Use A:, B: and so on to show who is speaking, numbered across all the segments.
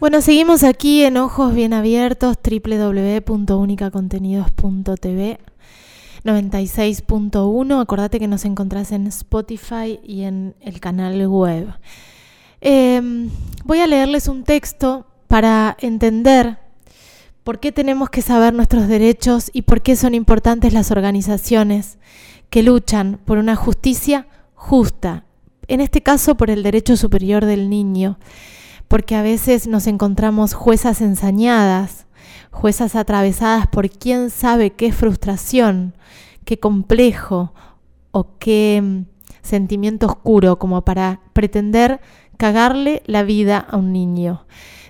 A: Bueno, seguimos aquí en Ojos Bien Abiertos, www.unicacontenidos.tv 96.1. Acordate que nos encontrás en Spotify y en el canal web. Em, voy a leerles un texto para entender por qué tenemos que saber nuestros derechos y por qué son importantes las organizaciones que luchan por una justicia justa, en este caso por el derecho superior del niño porque a veces nos encontramos juezas ensañadas, juezas atravesadas por quién sabe qué frustración, qué complejo o qué mm, sentimiento oscuro como para pretender cagarle la vida a un niño.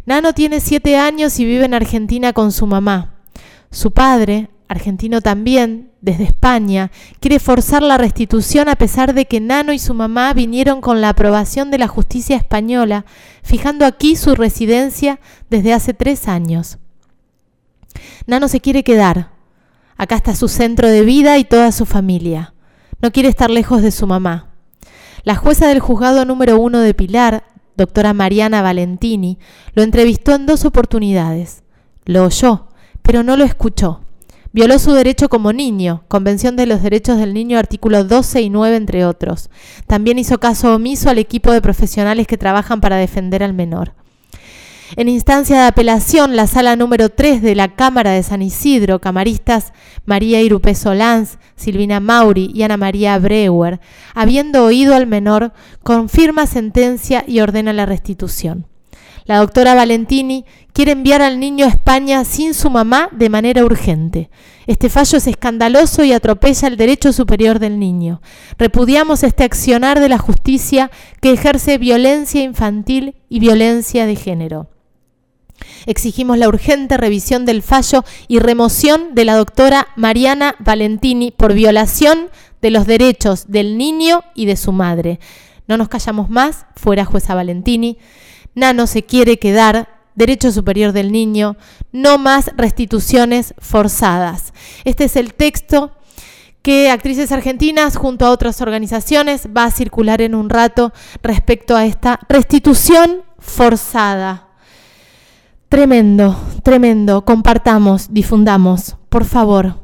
A: Nano tiene siete años y vive en Argentina con su mamá. Su padre, argentino también, desde España, quiere forzar la restitución a pesar de que Nano y su mamá vinieron con la aprobación de la justicia española, fijando aquí su residencia desde hace tres años. Nano se quiere quedar. Acá está su centro de vida y toda su familia. No quiere estar lejos de su mamá. La jueza del juzgado número uno de Pilar, doctora Mariana Valentini, lo entrevistó en dos oportunidades. Lo oyó, pero no lo escuchó. Violó su derecho como niño, Convención de los Derechos del Niño, artículos 12 y 9, entre otros. También hizo caso omiso al equipo de profesionales que trabajan para defender al menor. En instancia de apelación, la sala número 3 de la Cámara de San Isidro, camaristas María Irupe Solans, Silvina Mauri y Ana María Breuer, habiendo oído al menor, confirma sentencia y ordena la restitución. La doctora Valentini quiere enviar al niño a España sin su mamá de manera urgente. Este fallo es escandaloso y atropella el derecho superior del niño. Repudiamos este accionar de la justicia que ejerce violencia infantil y violencia de género. Exigimos la urgente revisión del fallo y remoción de la doctora Mariana Valentini por violación de los derechos del niño y de su madre. No nos callamos más, fuera jueza Valentini. Nano se quiere quedar, derecho superior del niño, no más restituciones forzadas. Este es el texto que Actrices Argentinas junto a otras organizaciones va a circular en un rato respecto a esta restitución forzada. Tremendo, tremendo. Compartamos, difundamos, por favor.